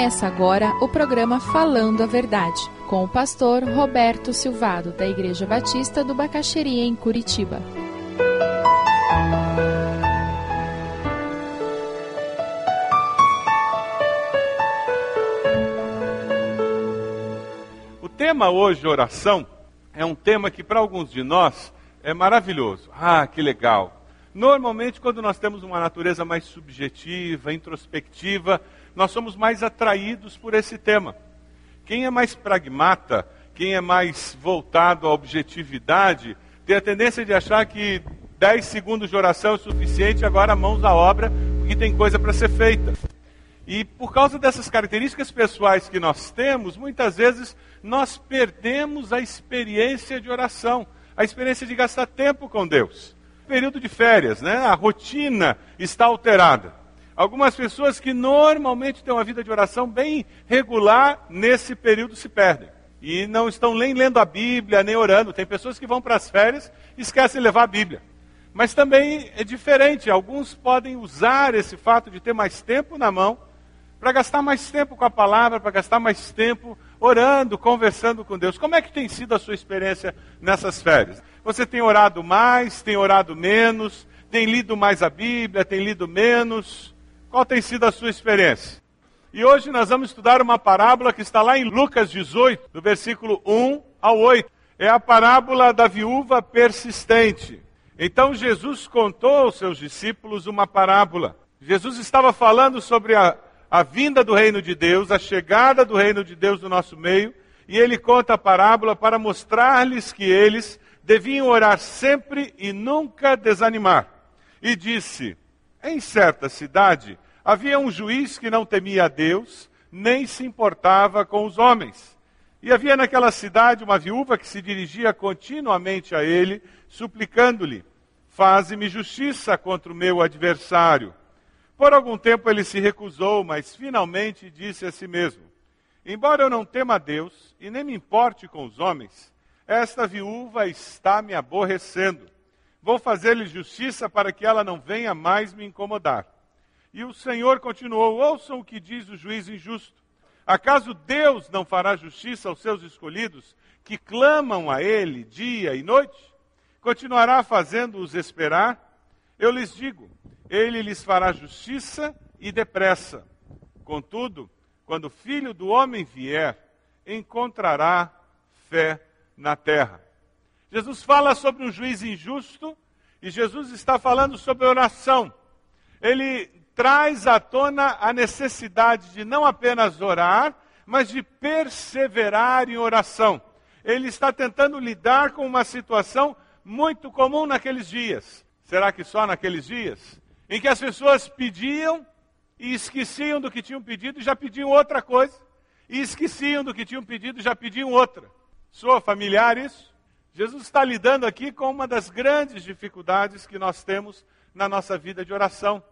Começa agora o programa Falando a Verdade, com o pastor Roberto Silvado, da Igreja Batista do Bacaxeria, em Curitiba. O tema hoje, oração, é um tema que para alguns de nós é maravilhoso. Ah, que legal. Normalmente, quando nós temos uma natureza mais subjetiva, introspectiva, nós somos mais atraídos por esse tema. Quem é mais pragmata, quem é mais voltado à objetividade, tem a tendência de achar que 10 segundos de oração é suficiente, agora mãos à obra, porque tem coisa para ser feita. E por causa dessas características pessoais que nós temos, muitas vezes nós perdemos a experiência de oração, a experiência de gastar tempo com Deus período de férias, né? A rotina está alterada. Algumas pessoas que normalmente têm uma vida de oração bem regular, nesse período se perdem. E não estão nem lendo a Bíblia, nem orando. Tem pessoas que vão para as férias e esquecem de levar a Bíblia. Mas também é diferente. Alguns podem usar esse fato de ter mais tempo na mão para gastar mais tempo com a palavra, para gastar mais tempo orando, conversando com Deus. Como é que tem sido a sua experiência nessas férias? Você tem orado mais, tem orado menos, tem lido mais a Bíblia, tem lido menos? Qual tem sido a sua experiência? E hoje nós vamos estudar uma parábola que está lá em Lucas 18, do versículo 1 ao 8. É a parábola da viúva persistente. Então Jesus contou aos seus discípulos uma parábola. Jesus estava falando sobre a, a vinda do reino de Deus, a chegada do reino de Deus no nosso meio, e ele conta a parábola para mostrar-lhes que eles deviam orar sempre e nunca desanimar. E disse: Em certa cidade havia um juiz que não temia a Deus, nem se importava com os homens. E havia naquela cidade uma viúva que se dirigia continuamente a ele, suplicando-lhe: Faze-me justiça contra o meu adversário. Por algum tempo ele se recusou, mas finalmente disse a si mesmo: Embora eu não tema a Deus e nem me importe com os homens, esta viúva está me aborrecendo. Vou fazer-lhe justiça para que ela não venha mais me incomodar. E o Senhor continuou: Ouçam o que diz o juiz injusto. Acaso Deus não fará justiça aos seus escolhidos, que clamam a Ele dia e noite? Continuará fazendo-os esperar? Eu lhes digo: Ele lhes fará justiça e depressa. Contudo, quando o filho do homem vier, encontrará fé na terra. Jesus fala sobre um juiz injusto e Jesus está falando sobre oração. Ele traz à tona a necessidade de não apenas orar, mas de perseverar em oração. Ele está tentando lidar com uma situação muito comum naqueles dias. Será que só naqueles dias? Em que as pessoas pediam e esqueciam do que tinham pedido e já pediam outra coisa. E esqueciam do que tinham pedido e já pediam outra. Soa familiar isso? Jesus está lidando aqui com uma das grandes dificuldades que nós temos na nossa vida de oração,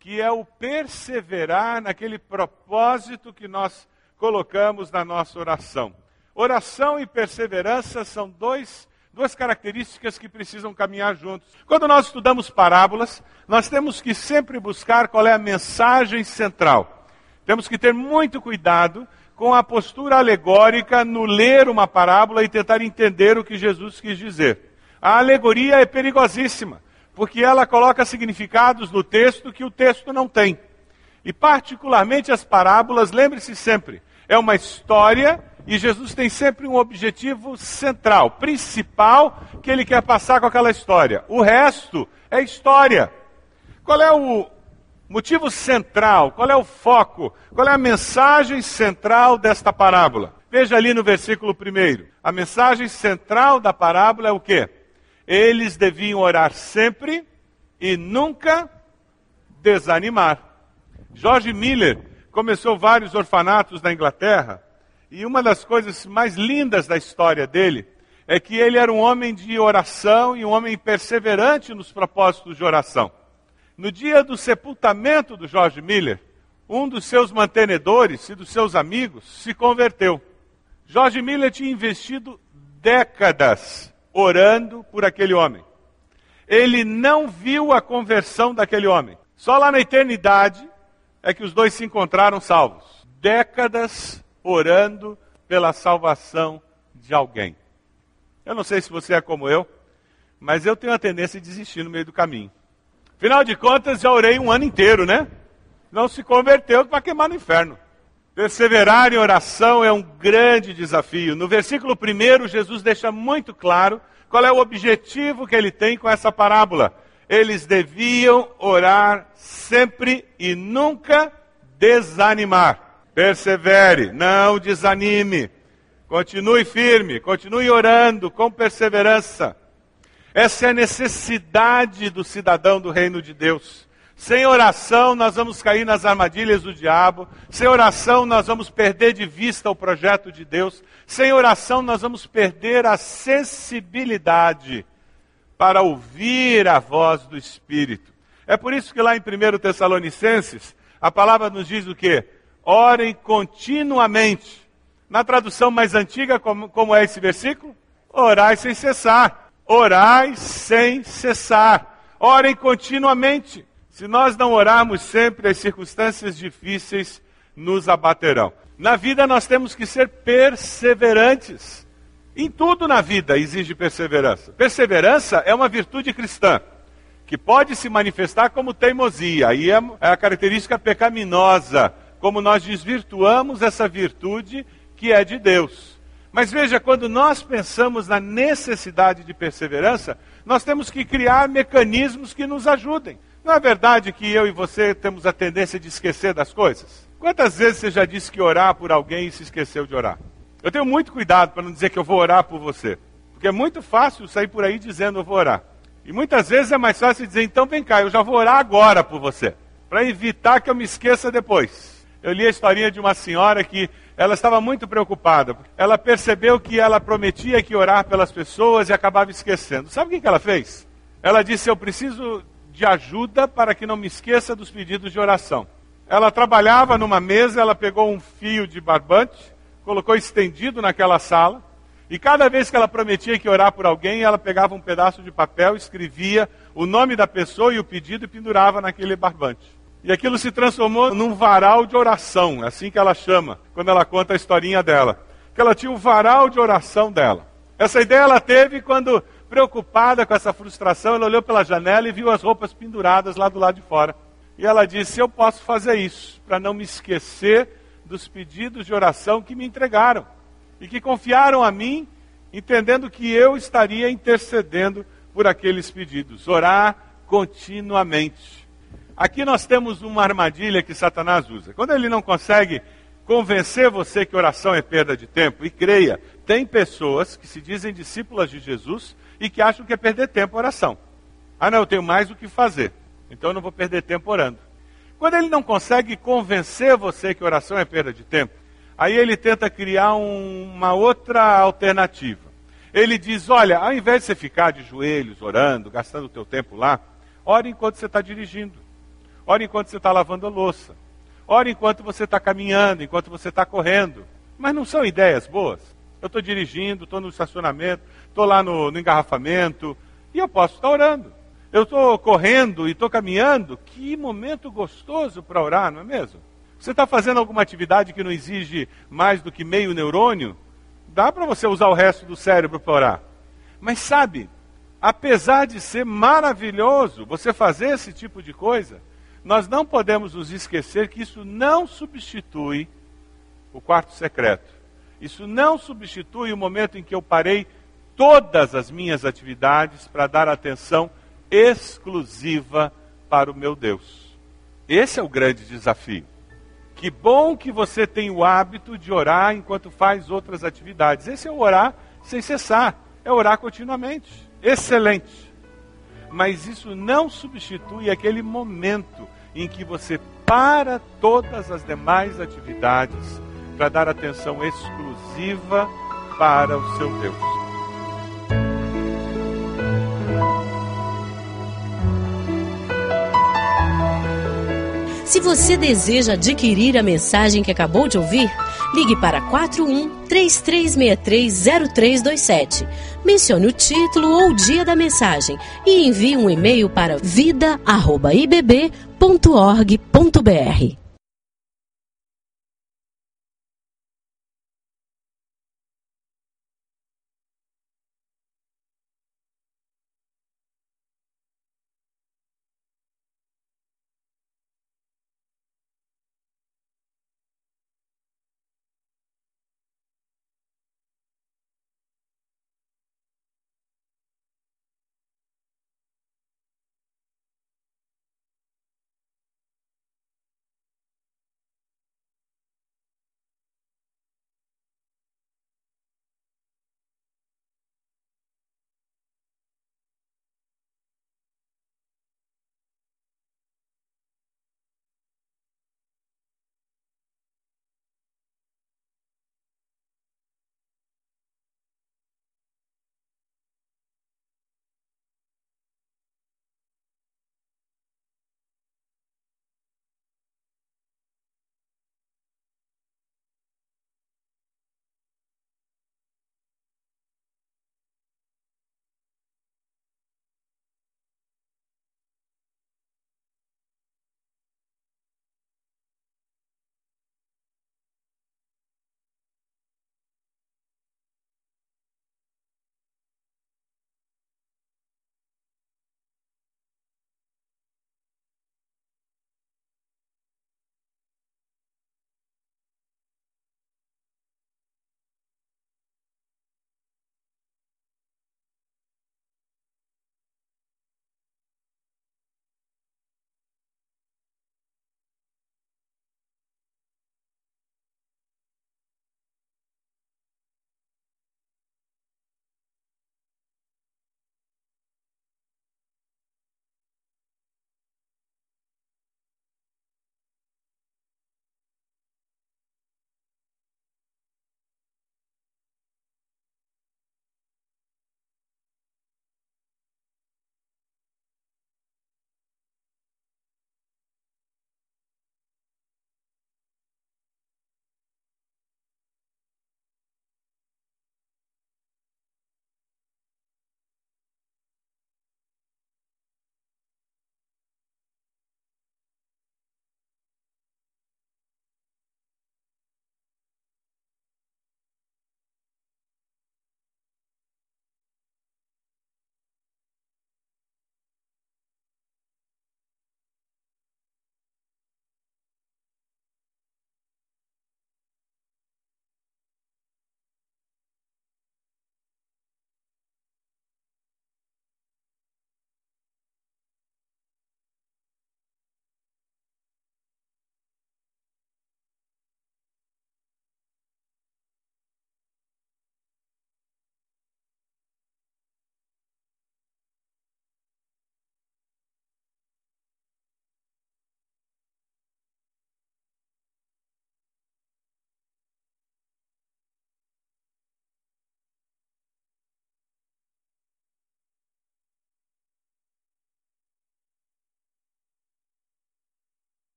que é o perseverar naquele propósito que nós colocamos na nossa oração. Oração e perseverança são dois, duas características que precisam caminhar juntos. Quando nós estudamos parábolas, nós temos que sempre buscar qual é a mensagem central. Temos que ter muito cuidado com a postura alegórica no ler uma parábola e tentar entender o que Jesus quis dizer. A alegoria é perigosíssima, porque ela coloca significados no texto que o texto não tem. E, particularmente, as parábolas, lembre-se sempre, é uma história e Jesus tem sempre um objetivo central, principal, que ele quer passar com aquela história. O resto é história. Qual é o, motivo central, qual é o foco, qual é a mensagem central desta parábola? Veja ali no versículo 1. A mensagem central da parábola é o quê? Eles deviam orar sempre e nunca desanimar. George Miller começou vários orfanatos na Inglaterra e uma das coisas mais lindas da história dele é que ele era um homem de oração e um homem perseverante nos propósitos de oração. No dia do sepultamento do George Miller, um dos seus mantenedores e dos seus amigos se converteu. George Miller tinha investido décadas orando por aquele homem. Ele não viu a conversão daquele homem. Só lá na eternidade é que os dois se encontraram salvos. décadas orando pela salvação de alguém. Eu não sei se você é como eu, mas eu tenho a tendência de desistir no meio do caminho. Afinal de contas, já orei um ano inteiro, né? Não se converteu para queimar no inferno. Perseverar em oração é um grande desafio. No versículo 1, Jesus deixa muito claro qual é o objetivo que ele tem com essa parábola. Eles deviam orar sempre e nunca desanimar. Persevere, não desanime. Continue firme, continue orando com perseverança. Essa é a necessidade do cidadão do reino de Deus. Sem oração, nós vamos cair nas armadilhas do diabo. Sem oração, nós vamos perder de vista o projeto de Deus. Sem oração, nós vamos perder a sensibilidade para ouvir a voz do Espírito. É por isso que lá em 1 Tessalonicenses, a palavra nos diz o quê? Orem continuamente. Na tradução mais antiga, como, como é esse versículo? Orai sem cessar. Orai sem cessar. Orem continuamente. Se nós não orarmos sempre, as circunstâncias difíceis nos abaterão. Na vida nós temos que ser perseverantes. Em tudo na vida exige perseverança. Perseverança é uma virtude cristã que pode se manifestar como teimosia, e é, é a característica pecaminosa, como nós desvirtuamos essa virtude que é de Deus. Mas veja, quando nós pensamos na necessidade de perseverança, nós temos que criar mecanismos que nos ajudem. Não é verdade que eu e você temos a tendência de esquecer das coisas? Quantas vezes você já disse que orar por alguém e se esqueceu de orar? Eu tenho muito cuidado para não dizer que eu vou orar por você. Porque é muito fácil sair por aí dizendo eu vou orar. E muitas vezes é mais fácil dizer, então vem cá, eu já vou orar agora por você. Para evitar que eu me esqueça depois. Eu li a historinha de uma senhora que ela estava muito preocupada. Ela percebeu que ela prometia que orar pelas pessoas e acabava esquecendo. Sabe o que ela fez? Ela disse: Eu preciso de ajuda para que não me esqueça dos pedidos de oração. Ela trabalhava numa mesa, ela pegou um fio de barbante, colocou estendido naquela sala, e cada vez que ela prometia que orar por alguém, ela pegava um pedaço de papel, escrevia o nome da pessoa e o pedido e pendurava naquele barbante. E aquilo se transformou num varal de oração, é assim que ela chama, quando ela conta a historinha dela. Que ela tinha um varal de oração dela. Essa ideia ela teve quando, preocupada com essa frustração, ela olhou pela janela e viu as roupas penduradas lá do lado de fora. E ela disse: Eu posso fazer isso, para não me esquecer dos pedidos de oração que me entregaram e que confiaram a mim, entendendo que eu estaria intercedendo por aqueles pedidos. Orar continuamente. Aqui nós temos uma armadilha que Satanás usa. Quando ele não consegue convencer você que oração é perda de tempo, e creia, tem pessoas que se dizem discípulas de Jesus e que acham que é perder tempo oração. Ah, não, eu tenho mais o que fazer, então eu não vou perder tempo orando. Quando ele não consegue convencer você que oração é perda de tempo, aí ele tenta criar um, uma outra alternativa. Ele diz: olha, ao invés de você ficar de joelhos orando, gastando o teu tempo lá, ore enquanto você está dirigindo. Ore enquanto você está lavando a louça. Ore enquanto você está caminhando, enquanto você está correndo. Mas não são ideias boas. Eu estou dirigindo, estou no estacionamento, estou lá no, no, engarrafamento e eu posso estar orando. Eu estou correndo e estou caminhando. Que momento gostoso para orar, não é mesmo? Você está fazendo alguma atividade que não exige mais do que meio neurônio? Dá para você usar o resto do cérebro para orar. Mas sabe, apesar de ser maravilhoso você fazer esse tipo de coisa, nós não podemos nos esquecer que isso não substitui o quarto secreto. Isso não substitui o momento em que eu parei todas as minhas atividades para dar atenção exclusiva para o meu Deus. Esse é o grande desafio. Que bom que você tem o hábito de orar enquanto faz outras atividades. Esse é o orar sem cessar, é orar continuamente. Excelente. Mas isso não substitui aquele momento em que você para todas as demais atividades para dar atenção exclusiva para o seu Deus. Se você deseja adquirir a mensagem que acabou de ouvir, ligue para 41 3363 0327. Mencione o título ou o dia da mensagem e envie um e-mail para vida@ibb.org.br.